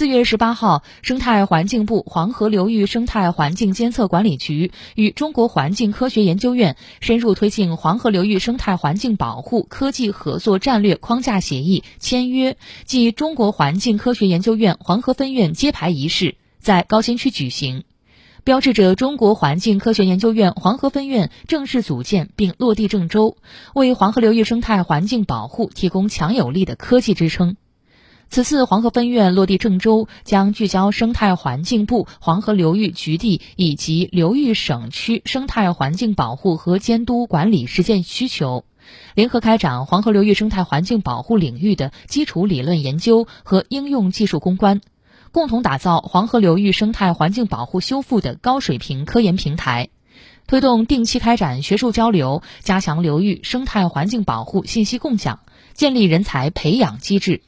四月十八号，生态环境部黄河流域生态环境监测管理局与中国环境科学研究院深入推进黄河流域生态环境保护科技合作战略框架协议签约暨中国环境科学研究院黄河分院揭牌仪式在高新区举行，标志着中国环境科学研究院黄河分院正式组建并落地郑州，为黄河流域生态环境保护提供强有力的科技支撑。此次黄河分院落地郑州，将聚焦生态环境部黄河流域局地以及流域省区生态环境保护和监督管理实践需求，联合开展黄河流域生态环境保护领域的基础理论研究和应用技术攻关，共同打造黄河流域生态环境保护修复的高水平科研平台。推动定期开展学术交流，加强流域生态环境保护信息共享，建立人才培养机制。